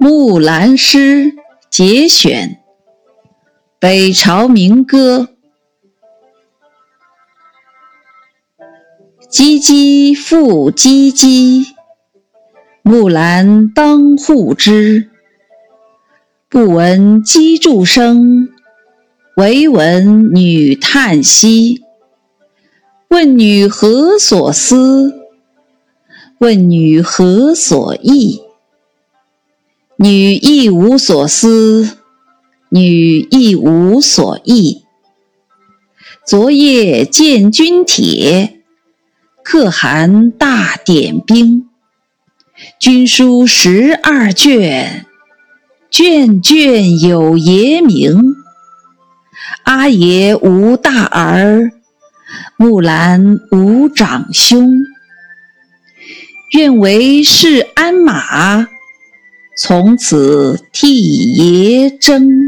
《木兰诗》节选，北朝民歌。唧唧复唧唧，木兰当户织。不闻机杼声，惟闻女叹息。问女何所思？问女何所忆？女亦无所思，女亦无所忆。昨夜见军帖，可汗大点兵。军书十二卷，卷卷有爷名。阿爷无大儿，木兰无长兄。愿为市鞍马。从此替爷征。